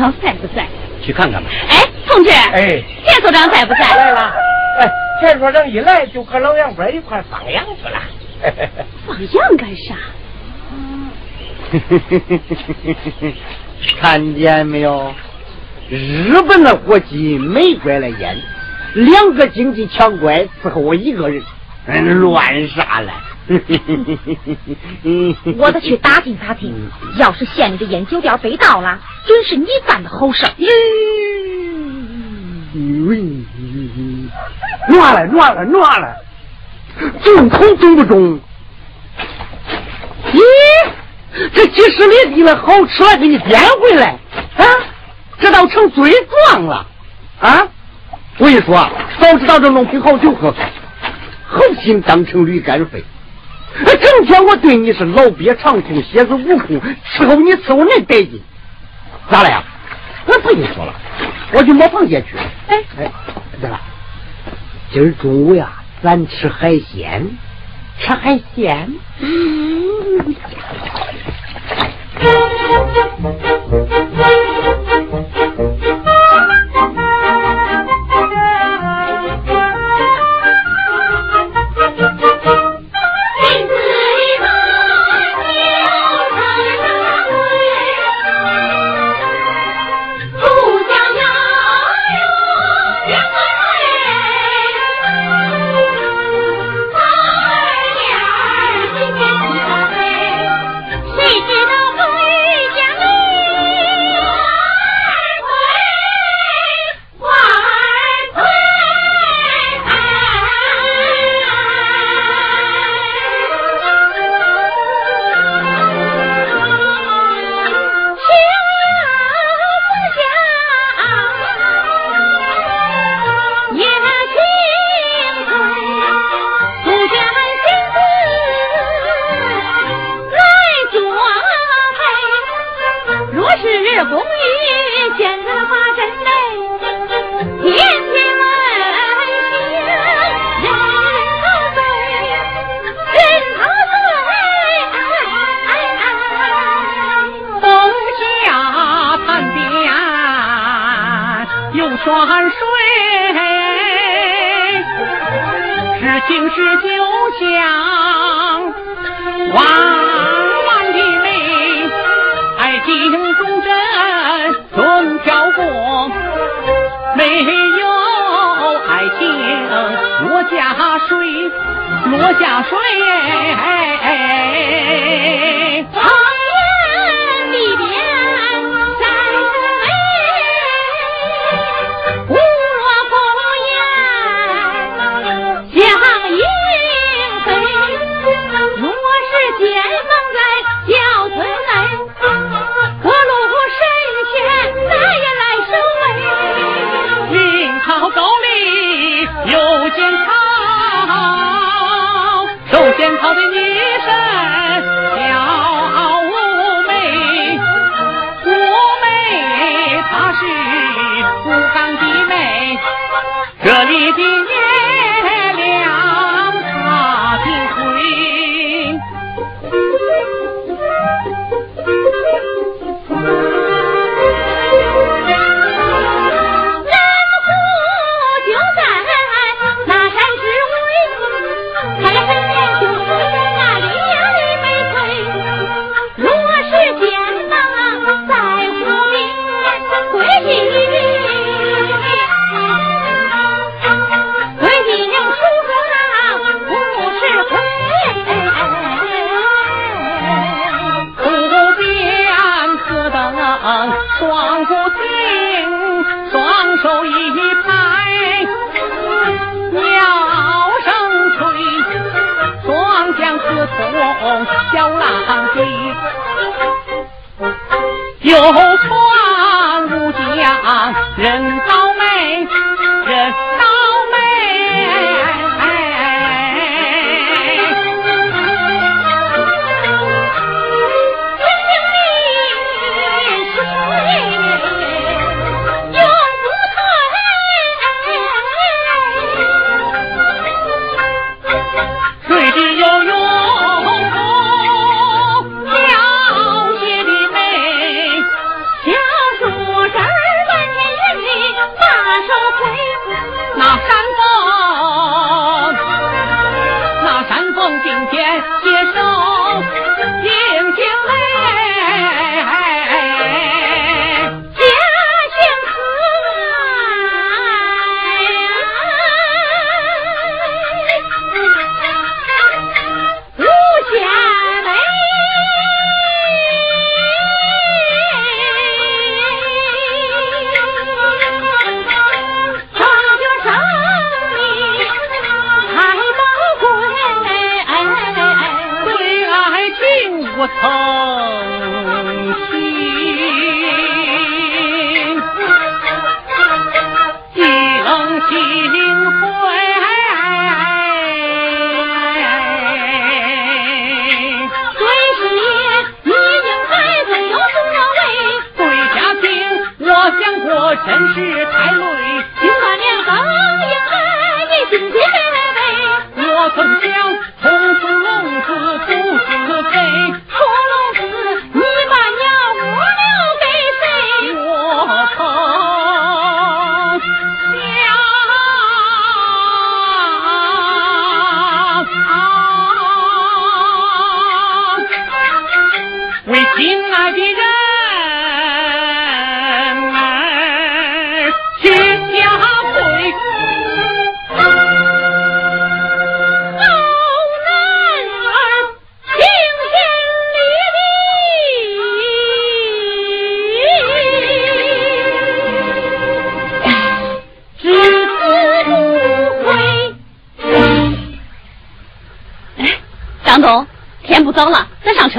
不知道在不在？去看看吧。哎，同志，哎，田所长在不在？来了。哎，田所长一来就和老杨伯一块放羊去了。放羊干啥？看见没有？日本的火鸡，美国的烟，两个经济强国伺候我一个人，嗯乱啥了？我得去打听打听，要是县里的烟酒店被盗了，准是你干的好事儿。乱了乱了乱了，中口中不中？咦，这几十里地的，好吃了给你颠回来啊！这倒成罪状了啊！我跟你说，早知道这弄瓶好酒喝，好心当成驴肝肺。整天我对你是老鳖长空，蝎子悟空，伺候你伺候恁得劲，咋了呀？我不跟你说了，我去摸螃蟹去。哎哎，对了，今儿中午呀，咱吃海鲜，吃海鲜。嗯。你的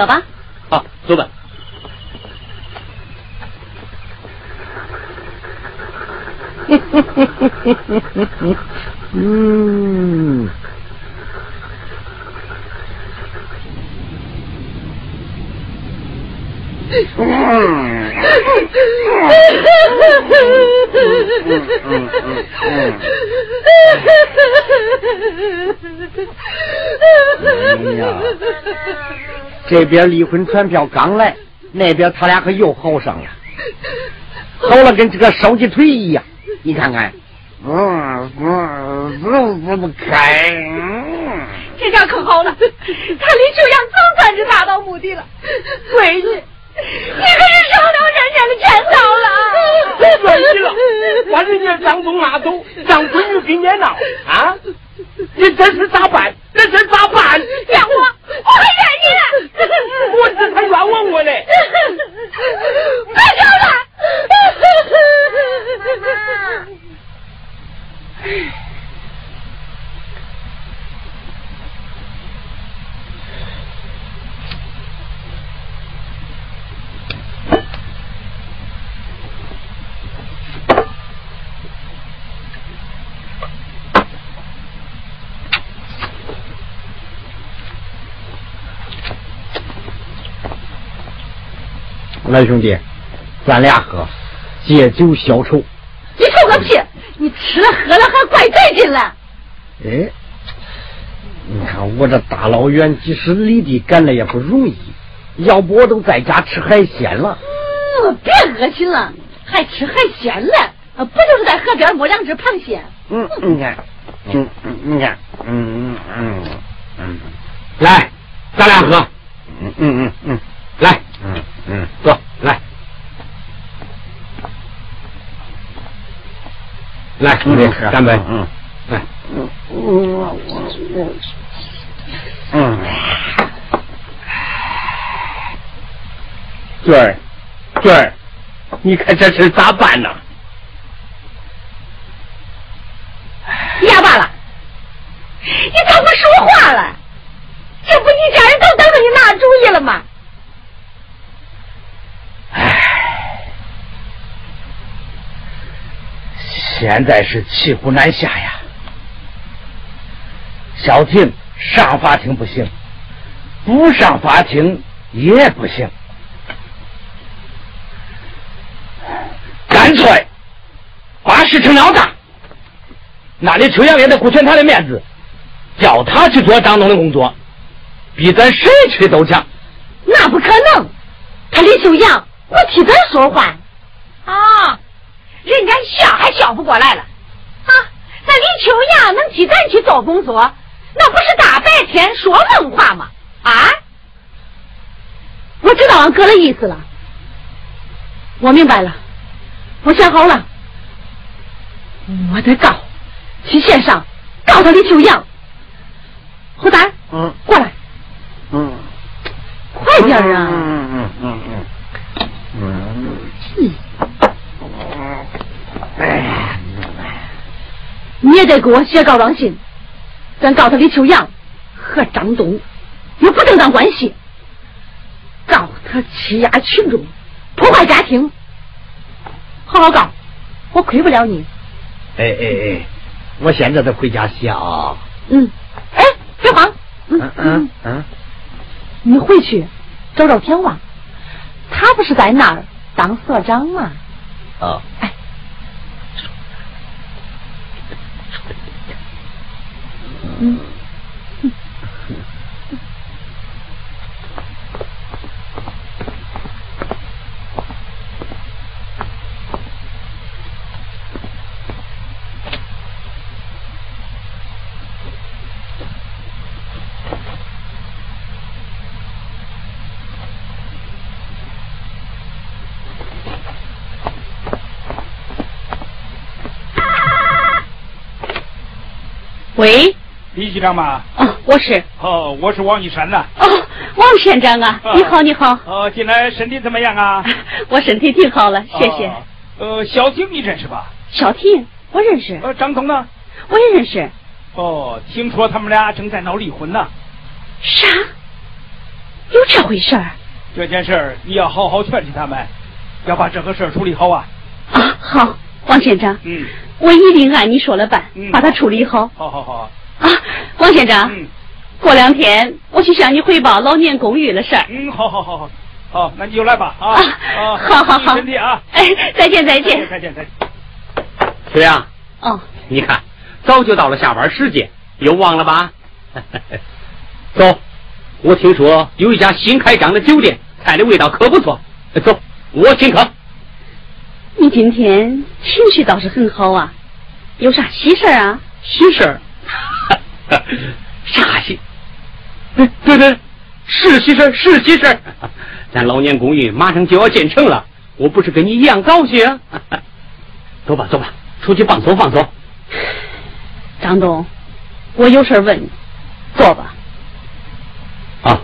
Sova? 这边离婚传票刚来，那边他俩可又好上了，好了跟这个烧鸡腿一样。你看看，嗯嗯，怎么开？这下可好了，他李秋阳总算是达到目的了。闺女，你可是收了人家的钱财了。别说你了，把人家张总拉走，让闺女给你闹啊！你这是咋办？这是咋办？让我，我还愿意。我这才冤枉我呢。别走了。来，兄弟，咱俩喝，借酒消愁。你臭个屁！你吃了喝了还怪带劲了。哎，你看我这大老远几十里地赶来也不容易，要不我都在家吃海鲜了。嗯，别恶心了，还吃海鲜了？不就是在河边摸两只螃蟹？嗯，你看，嗯嗯，你看，嗯嗯嗯，来，咱俩喝。嗯嗯嗯嗯，来。嗯嗯，坐来，来兄弟，干杯！嗯，来，嗯嗯嗯嗯，娟儿，娟儿，你看这事咋办呢？哑巴了，你怎么说话了？这不一家人都等着你拿主意了吗？唉，现在是骑虎难下呀。小婷上法庭不行，不上法庭也不行，干脆把事情闹大。那李秋阳也得顾全他的面子，叫他去做张东的工作，比咱谁去都强。那不可能，他李秋阳我替咱说话啊，人家笑还笑不过来了啊！那李秋阳能替咱去做工作？那不是大白天说梦话吗？啊！我知道俺哥的意思了，我明白了，我想好了，我得告，去县上告他李秋阳。胡丹，嗯，过来，嗯，快点啊！嗯嗯嗯嗯嗯，哎，你也得给我写告状信，咱告他李秋阳和张东有不正当关系，告他欺压群众、破坏家庭。好好告，我亏不了你。哎哎哎，我现在得回家写啊。嗯，哎，别慌，嗯嗯嗯嗯，你回去找找天旺，他不是在那儿当所长吗？啊，哎，嗯。喂，李局长吗？哦，我是哦，我是王玉山呐。哦，王县长啊，啊你好，你好，哦，近来身体怎么样啊？我身体挺好了，谢谢。哦呃，小婷你认识吧？小婷，我认识，呃，张彤呢？我也认识。哦，听说他们俩正在闹离婚呢。啥？有这回事儿？这件事儿你要好好劝劝他们，要把这个事儿处理好啊。啊，好，王县长，嗯，我一定按你说了办，嗯把它处理好。好好好。啊，王先生，嗯过两天我去向你汇报老年公寓的事儿。嗯，好好好好，好，那你就来吧啊啊啊，好好好注意身体啊。哎，再见再见。再见再见。秋阳，哦，你看，早就到了下班时间，又忘了吧？走，我听说有一家新开张的酒店，菜的味道可不错。走，我请客。你今天情绪倒是很好啊，有啥喜事儿啊？喜事儿？啥喜？哎，对对，是喜事儿，是喜事。咱老年公寓马上就要建成了，我不是跟你一样高兴啊？走吧，走吧，出去放松放松。张东，我有事儿问你，坐吧。啊，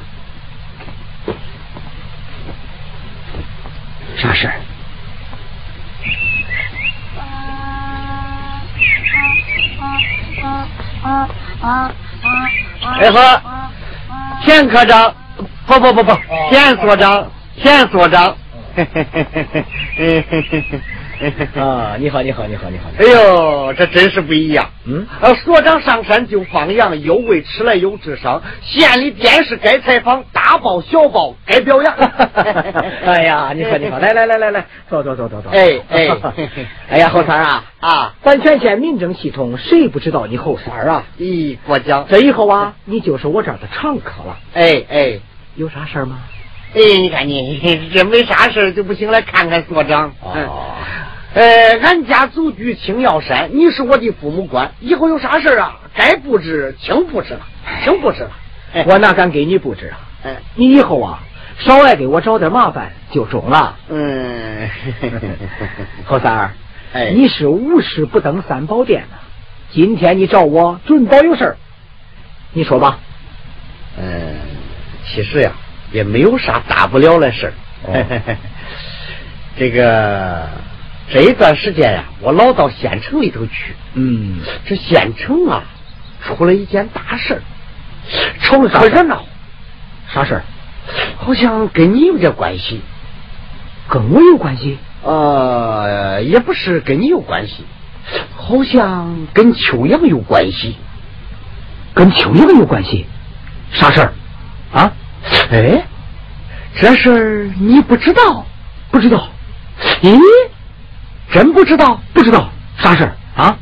啥事儿？哎呵，田科长，不不不不，田所长，田所长。啊，你好，你好，你好，你好。哎呦，这真是不一样。嗯，呃，所长上山就放羊，有味吃来有智商。县里电视该采访，大报小报该表扬。哎呀，你好，你好，来来来来来，坐坐坐坐坐。哎哎哎呀，侯三啊啊！咱全县民政系统谁不知道你侯三啊？咦，过奖。这以后啊，你就是我这儿的常客了。哎哎有啥事儿吗？哎，你看你这没啥事儿就不行，来看看所长。哦呃，俺家祖居青药山，你是我的父母官，以后有啥事儿啊，该布置请布置了，请布置了。哎我哪敢给你布置啊？哎你以后啊，少来给我找点麻烦就中了。嗯，侯三儿，哎你是无事不登三宝殿呐、今天你找我，准保有事儿。你说吧。嗯，其实呀，也没有啥大不了的事儿。哦 这个这一段时间呀、我老到县城里头去。嗯，这县城啊，出了一件大事儿，吵得可热闹。啥事儿？好像跟你有点关系。跟我有关系？呃，也不是跟你有关系，好像跟秋阳有关系。跟秋阳有关系？啥事儿？啊？哎，这事儿你不知道？不知道？咦，真不知道？不知道啥事儿啊？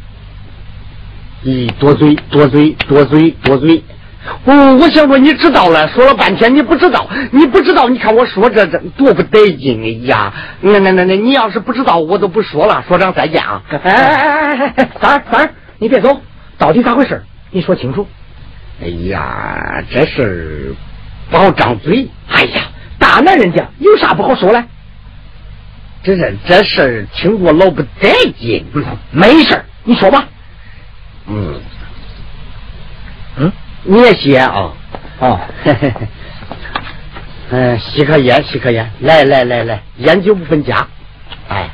咦，多嘴多嘴多嘴多嘴！哦，我想说你知道了，说了半天你不知道，你不知道，你看我说这这多不得劲哎呀！那那那那，你要是不知道，我都不说了，所长再见啊！哎哎哎哎哎，三儿三儿，你别走，到底咋回事？你说清楚。哎呀，这事儿不好张嘴。哎呀，大男人家有啥不好说嘞？这这这事儿听着老不得劲。没事儿，你说吧。嗯嗯，你也吸烟啊？哦，嗯，吸颗烟，吸颗烟。来来来来，烟酒不分家。哎，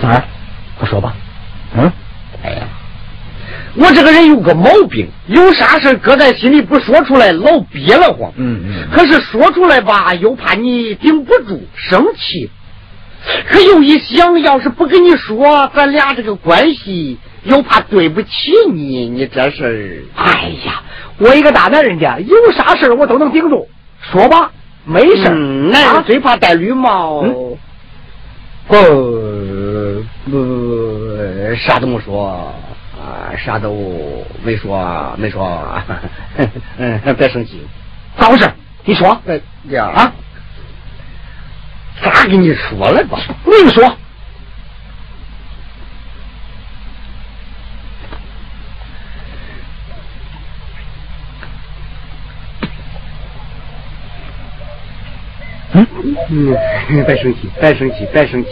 三儿，快说吧。嗯，我这个人有个毛病，有啥事搁在心里不说出来，老憋得慌。嗯嗯可是说出来吧，又怕你顶不住，生气。可又一想，要是不跟你说，咱俩这个关系，又怕对不起你，你这事儿，哎呀，我一个大男人家，有啥事儿我都能顶住。说吧，没事男人啊最怕戴绿帽。嗯不不，啥都没说啊，啥都没说，没说。嗯，别生气。咋回事？你说哎呀啊，咋跟你说了吧？你说。嗯，别生气，别生气，别生气。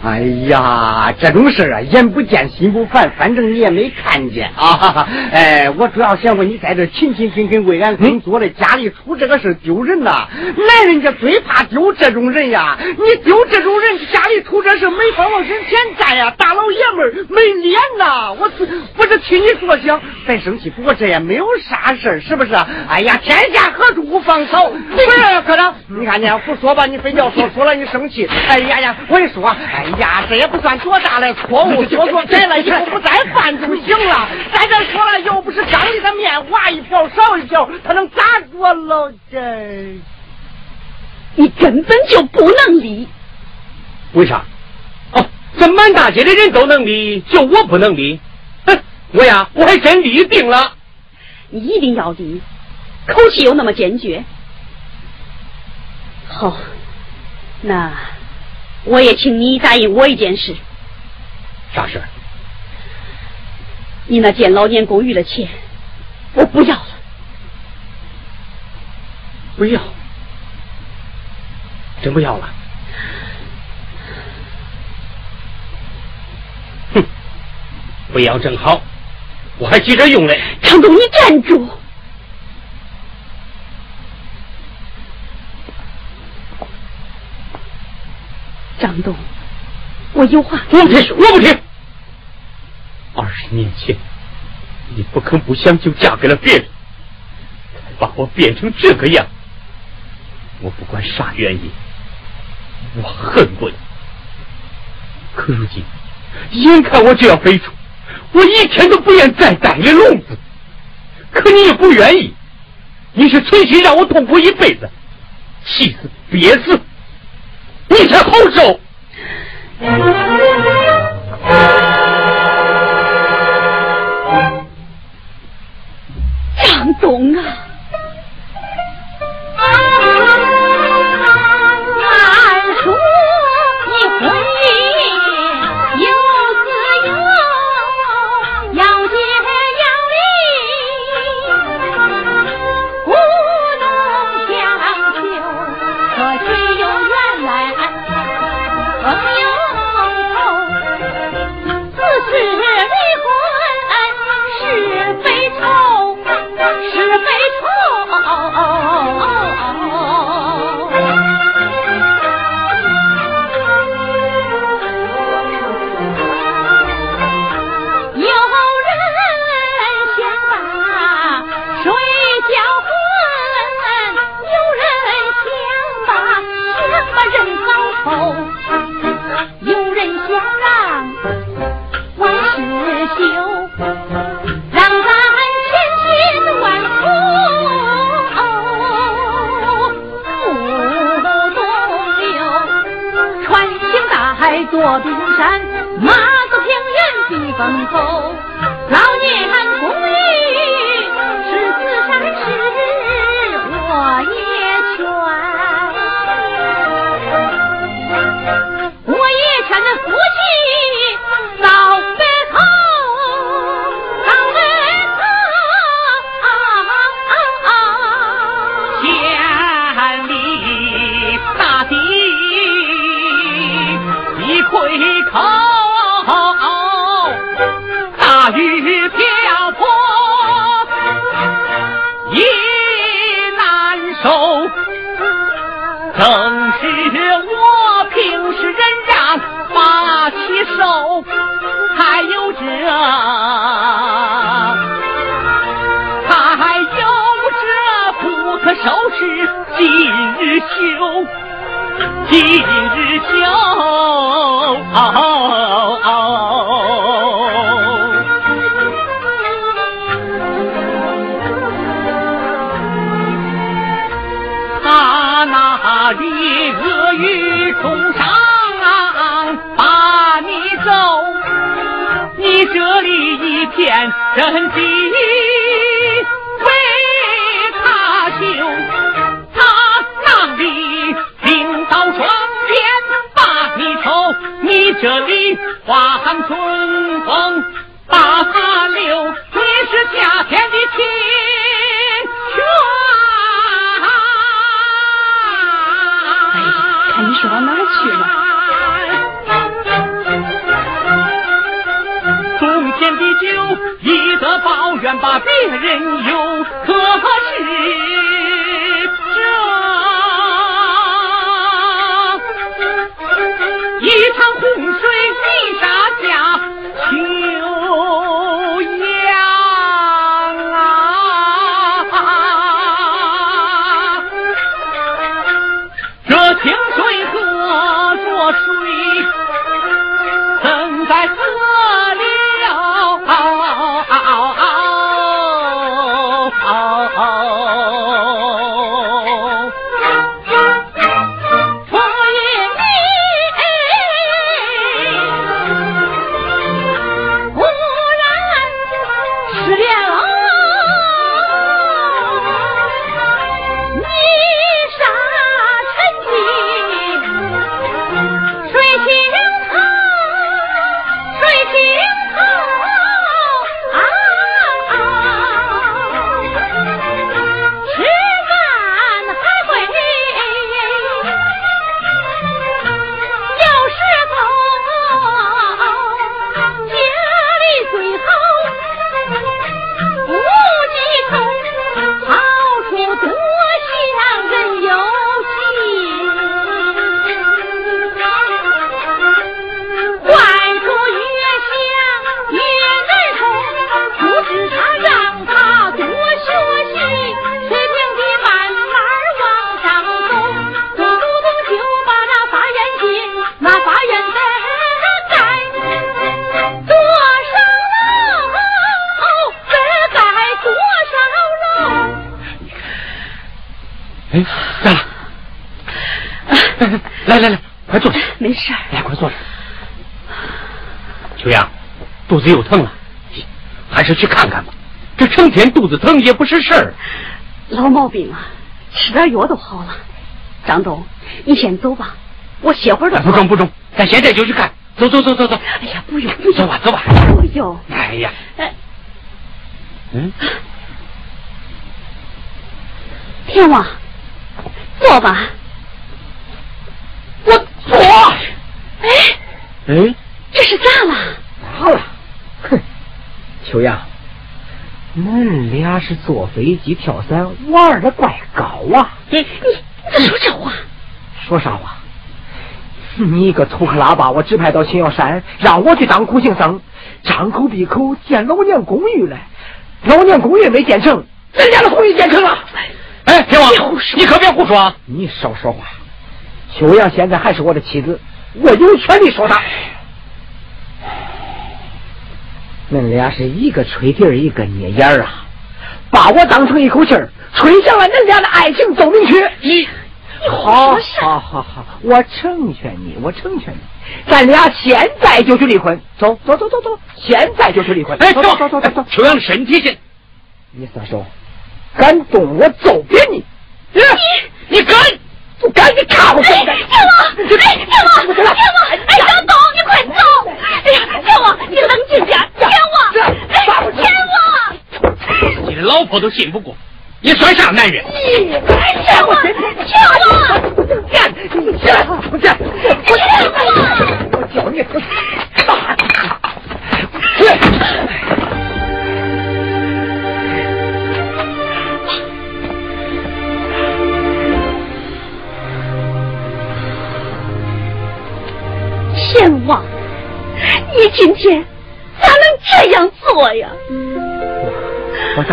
哎呀，这种事啊，眼不见心不烦，反正你也没看见啊。哎，我主要想问你，在这勤勤恳恳为俺工作的，家里出这个事丢人呐、男人家最怕丢这种人呀！你丢这种人，家里出这事没法往人前站呀！大老爷们儿没脸呐！我不是替你着想，别生气。不过这也没有啥事，是不是？哎呀，天下何处无芳草？不是科长，你看见不说吧，你非要说，说了你生气。哎呀呀，我跟你说，哎呀，这也不算多大的错误，说说改了 以后不再犯就行了。在这说了，又不是缸里的面，挖一瓢少一瓢，他能咋着了？这你根本就不能理。为啥？哦，这满大街的人都能理，就我不能理。哼，我呀，我还真立定了。你一定要理，口气又那么坚决。好，那我也请你答应我一件事：啥事儿？你那建老年公寓的钱，我不要了。不要，真不要了。哼，不要正好，我还急着用嘞。长东，你站住！张东，我有话我不听，我不听。二十年前，你不肯不想就嫁给了别人，才把我变成这个样。我不管啥原因，我恨过你。可如今，眼看我就要飞出，我一天都不愿再待你笼子。可你也不愿意，你是存心让我痛苦一辈子，气死憋死，你才后手。那里恶语重伤把你走，你这里一片真迹为他修，他那里领到双肩把你抽，你这里花含春风子又疼了，还是去看看吧。这成天肚子疼也不是事儿。老毛病啊，吃点药都好了。张东，你先走吧，我歇会儿。不中不中，咱现在就去看。走走走走走，哎呀，不用不用，走吧走吧。不用。哎呀，哎，嗯，天王，坐吧。我坐。哎，哎，这是咋了？咋了，哼，秋阳，恁俩是坐飞机跳伞玩的怪高啊！你你咋说这话？说啥话？你一个土克拉把，我指派到青瑶山，让我去当苦行僧，张口闭口建老年公寓来，老年公寓没建成，人家的公寓建成了。哎，天王别胡，说你可别胡说啊！你少说话。秋阳现在还是我的妻子，我有权利说她。恁俩是一个吹笛儿，一个捏眼儿啊，把我当成一口气儿，吹响了恁俩的爱情奏鸣曲。你你好？好好好，我成全你，我成全你。咱俩现在就去离婚。走走走走走，现在就去离婚。哎，走走走走走走。秋阳身体先，你撒手，敢动我揍扁你！你你敢？我赶紧看我！哎，天王，哎，天王，天王，哎，小东，你快走！哎呀，天王，你冷静点，天王，哎，天王，你的老婆都信不过，你算啥男人？天王，天王，干！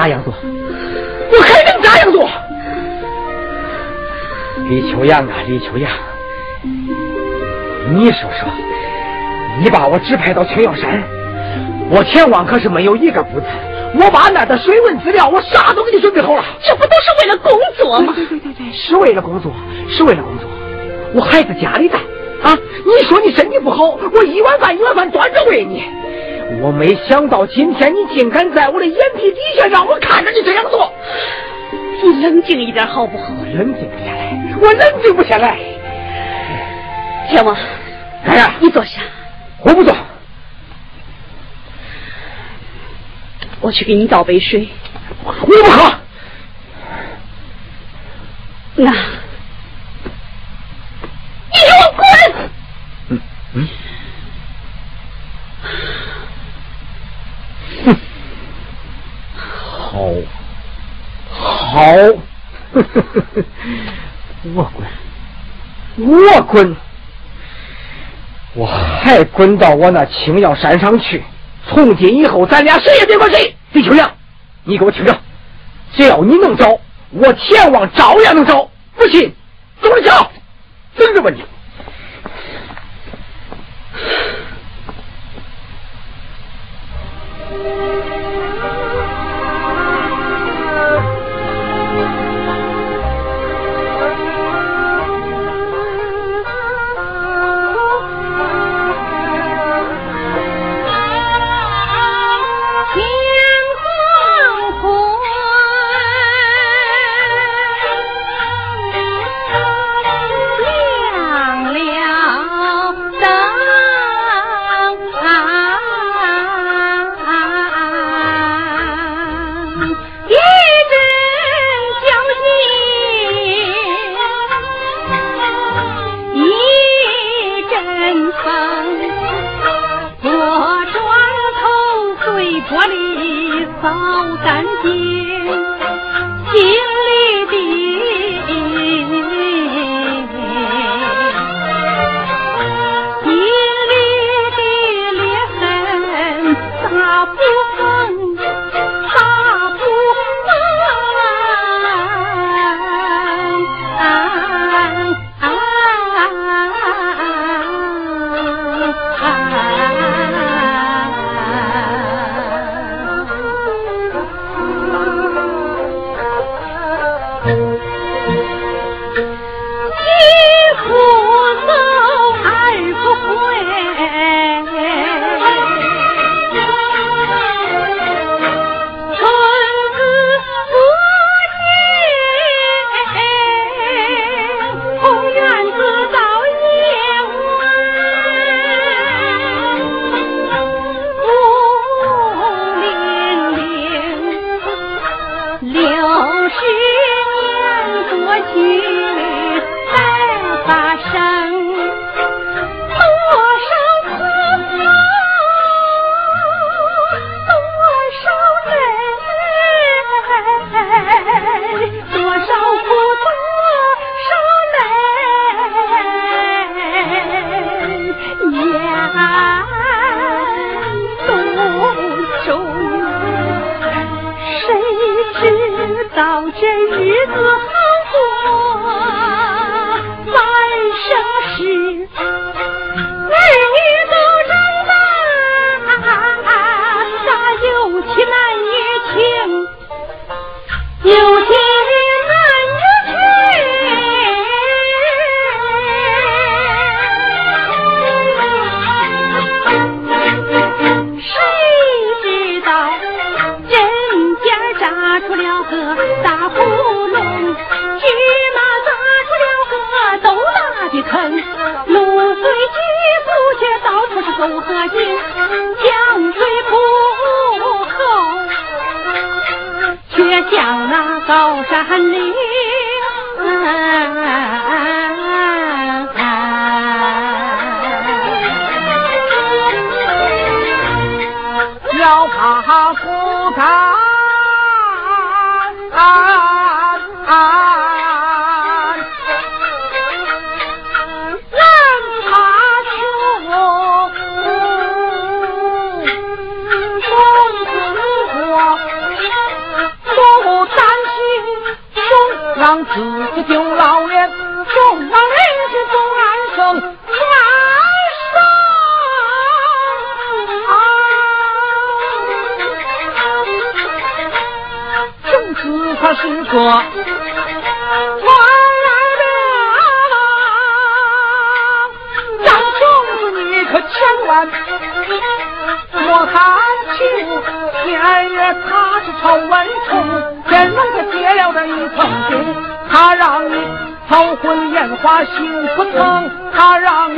咋样做？我还能咋样做？李秋阳啊，李秋阳，你说说，你把我指派到青瑶山，我前往可是没有一个不字。我把那的水文资料，我啥都给你准备好了。这不都是为了工作吗？对对对对，是为了工作，是为了工作。我孩子家里在啊，你说你身体不好，我一碗饭一碗饭端着喂你。我没想到今天你竟敢在我的眼皮底下让我看着你这样做。你冷静一点好不好？我冷静不下来，我冷静不下来。天王，哎呀，你坐下，我不坐，我去给你倒杯水。我不喝。那，你给我滚！嗯嗯。好，好，我滚，我滚，我还滚到我那青瑶山上去。从今以后，咱俩谁也别管谁。李秋阳，你给我听着，只要你能找，我前往照样能找。不信，走着瞧，等着吧你。天 莫贪求，年月他是臭蚊虫。天龙他结了这一层心，他让你头昏眼花心不疼，他让你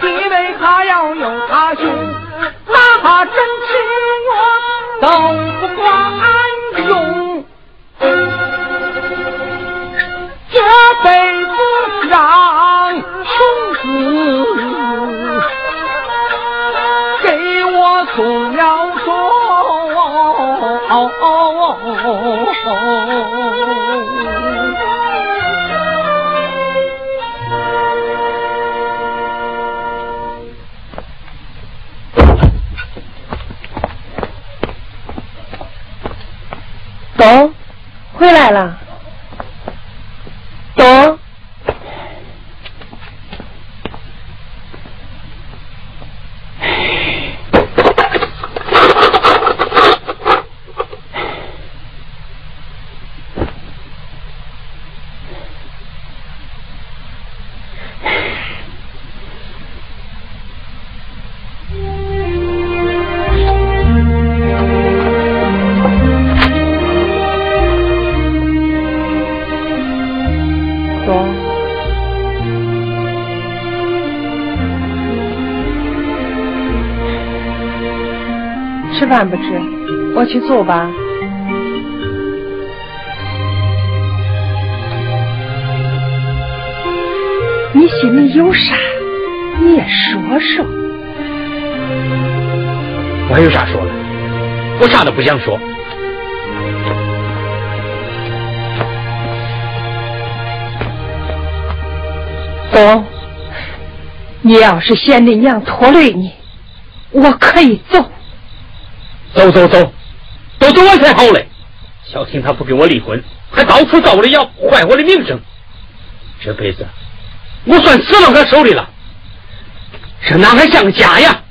地位他要有他心，哪怕真情我都不管用，这辈子让走，回来了。饭不吃，我去做吧。你心里有啥，你也说说。我还有啥说的？我啥都不想说。走，你要是嫌你娘拖累你，我可以走。走走走，都走完才好嘞！小婷她不跟我离婚，还到处造我的谣，坏我的名声。这辈子我算死到他手里了，这哪还像个家呀？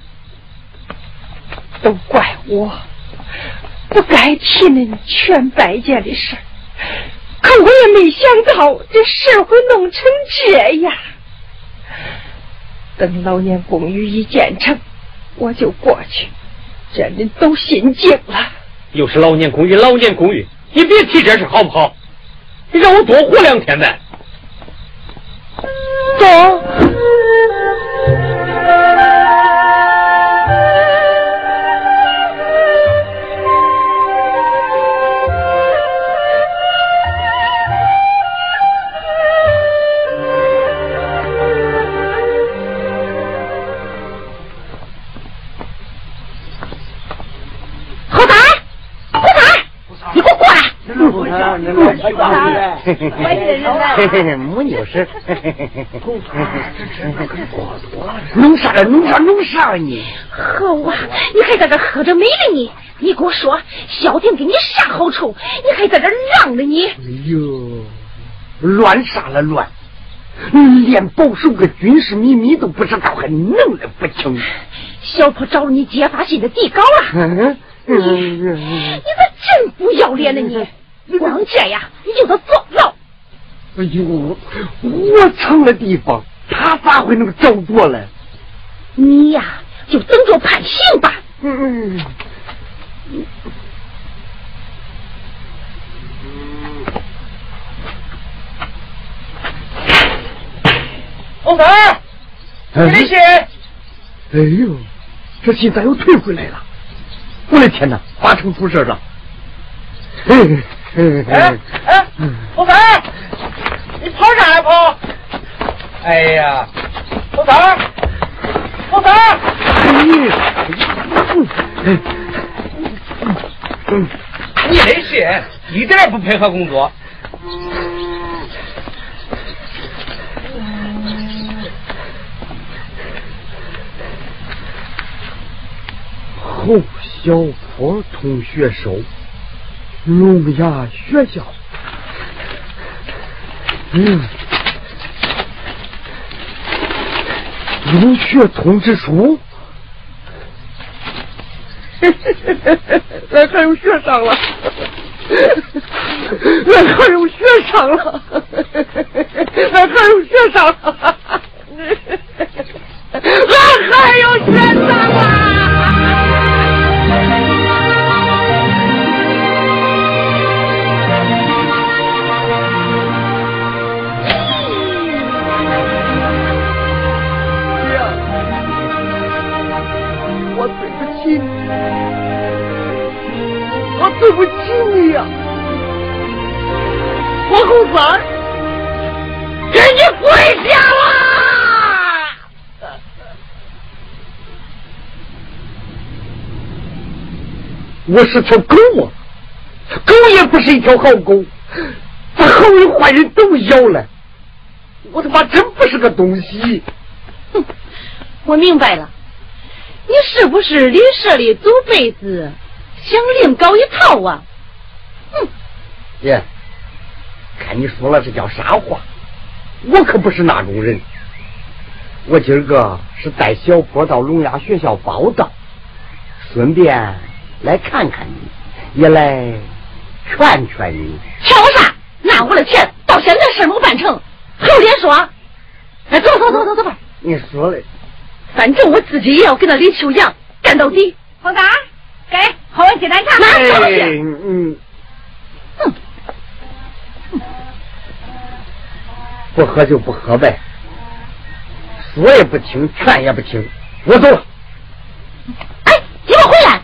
都怪我，不该提那全拜见的事可我也没想到这事会弄成这样。等老年公寓一建成，我就过去。真的都心静了。又是老年公寓，老年公寓，你别提这事好不好？你让我多活两天呗。走。嘿嘿嘿，没有事。弄啥了？弄啥？弄啥了你？好啊！你还在这喝着美呢？你，你给我说，小婷给你啥好处？你还在这让着？你？哎呦，乱啥了乱？你连保守个军事秘密都不知道，还弄得不清。小婆找了你揭发信的底稿了。你，你咋真不要脸呢！你，你能这样？你就是坐牢！哎呦，我成了地方，他咋会能照做嘞？你呀，就等着判刑吧。嗯。王三，给你信。哎呦，这信咋又退回来了？我的天哪，八成出事了。嘿。哎 哎哎，老三，你跑啥呀跑？哎呀，老三儿，红三儿，你的信一点也不配合工作。侯小坡同学收，聋哑学校。嗯，入学通知书。俺 还有学上了，俺还有学上了，俺还有学上了，俺还有学上了。对不起你呀、王红三儿，给你跪下啦！我是条狗啊，狗也不是一条好狗，把好人坏人都咬了，我他妈真不是个东西。哼，我明白了，你是不是李社里祖辈子想另搞一套啊？哼，爷，看你说了这叫啥话？我可不是那种人。我今儿个是带小坡到聋哑学校报道，顺便来看看你，也来劝劝你。劝我啥？拿我的钱，到现在事没办成，还有脸说？哎，走走走走走吧，你说嘞？反正我自己也要跟那李秋阳干到底。红三儿，给喝碗鸡蛋茶。拿走哎去。嗯，哼，不喝就不喝呗，说也不听，劝也不听，我走了。哎，你给我回来！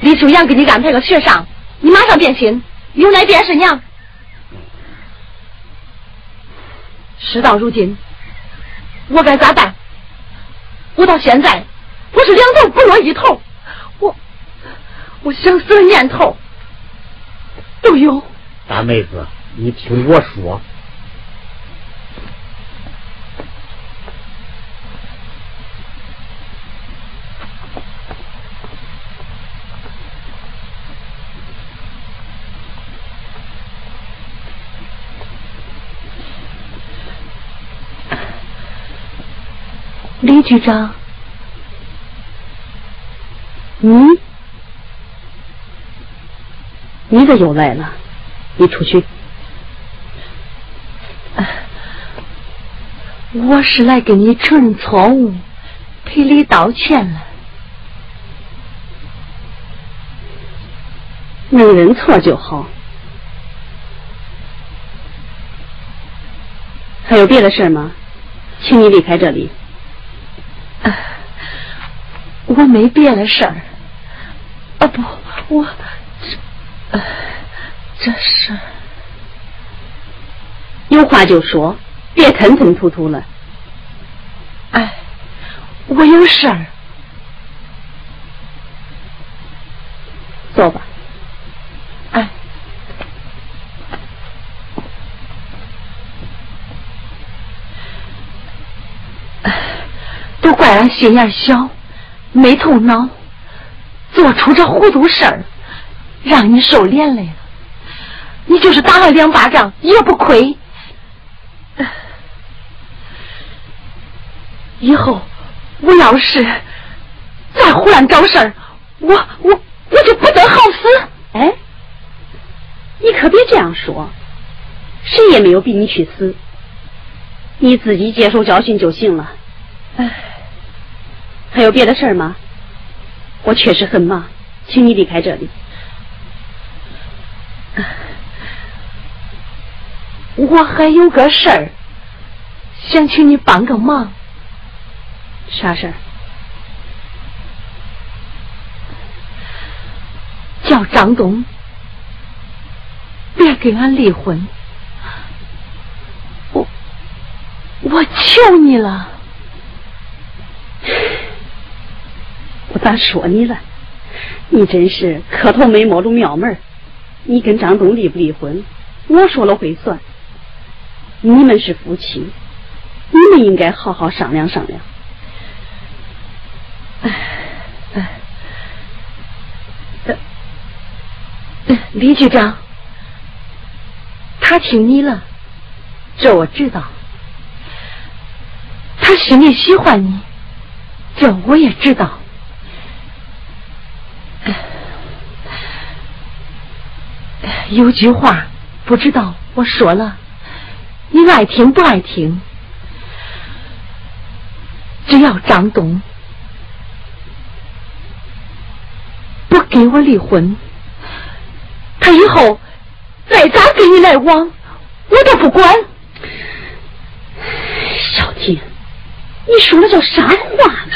李秋阳给你安排个学上，你马上变心，有奶便是娘。事到如今，我该咋办？我到现在，我是两头不落一头，我我想死的念头都有。大妹子，你听我说，李局长，嗯，你咋又来了，你出去。哎我是来给你承认错误，赔礼道歉了。能认错就好。还有别的事吗？请你离开这里。啊，我没别的事儿。啊不，我这，呃，这事儿有话就说，别吞吞吐吐了。哎，我有事儿。坐吧。哎。都怪俺心眼小，没头脑，做出这糊涂事儿，让你受连累了。你就是打了两巴掌也不亏。以后我要是再胡乱找事儿，我我我就不得好死。哎，你可别这样说，谁也没有逼你去死，你自己接受教训就行了。还有别的事儿吗？我确实很忙，请你离开这里。我还有个事儿，想请你帮个忙。啥事儿？叫张东，别跟俺离婚。我，我求你了。我咋说你了？你真是磕头没摸着庙门你跟张东离不离婚，我说了会算。你们是夫妻，你们应该好好商量商量。哎哎李局长，他听你了，这我知道。他心里喜欢你，这我也知道。有句话不知道我说了你爱听不爱听？只要张东不给我离婚他以后再咋跟你来往我都不管。小婷你说的叫啥话呢？